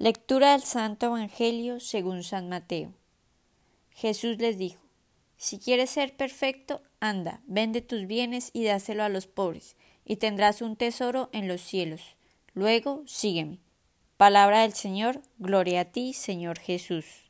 Lectura del Santo Evangelio según San Mateo. Jesús les dijo, Si quieres ser perfecto, anda, vende tus bienes y dáselo a los pobres, y tendrás un tesoro en los cielos. Luego, sígueme. Palabra del Señor, gloria a ti, Señor Jesús.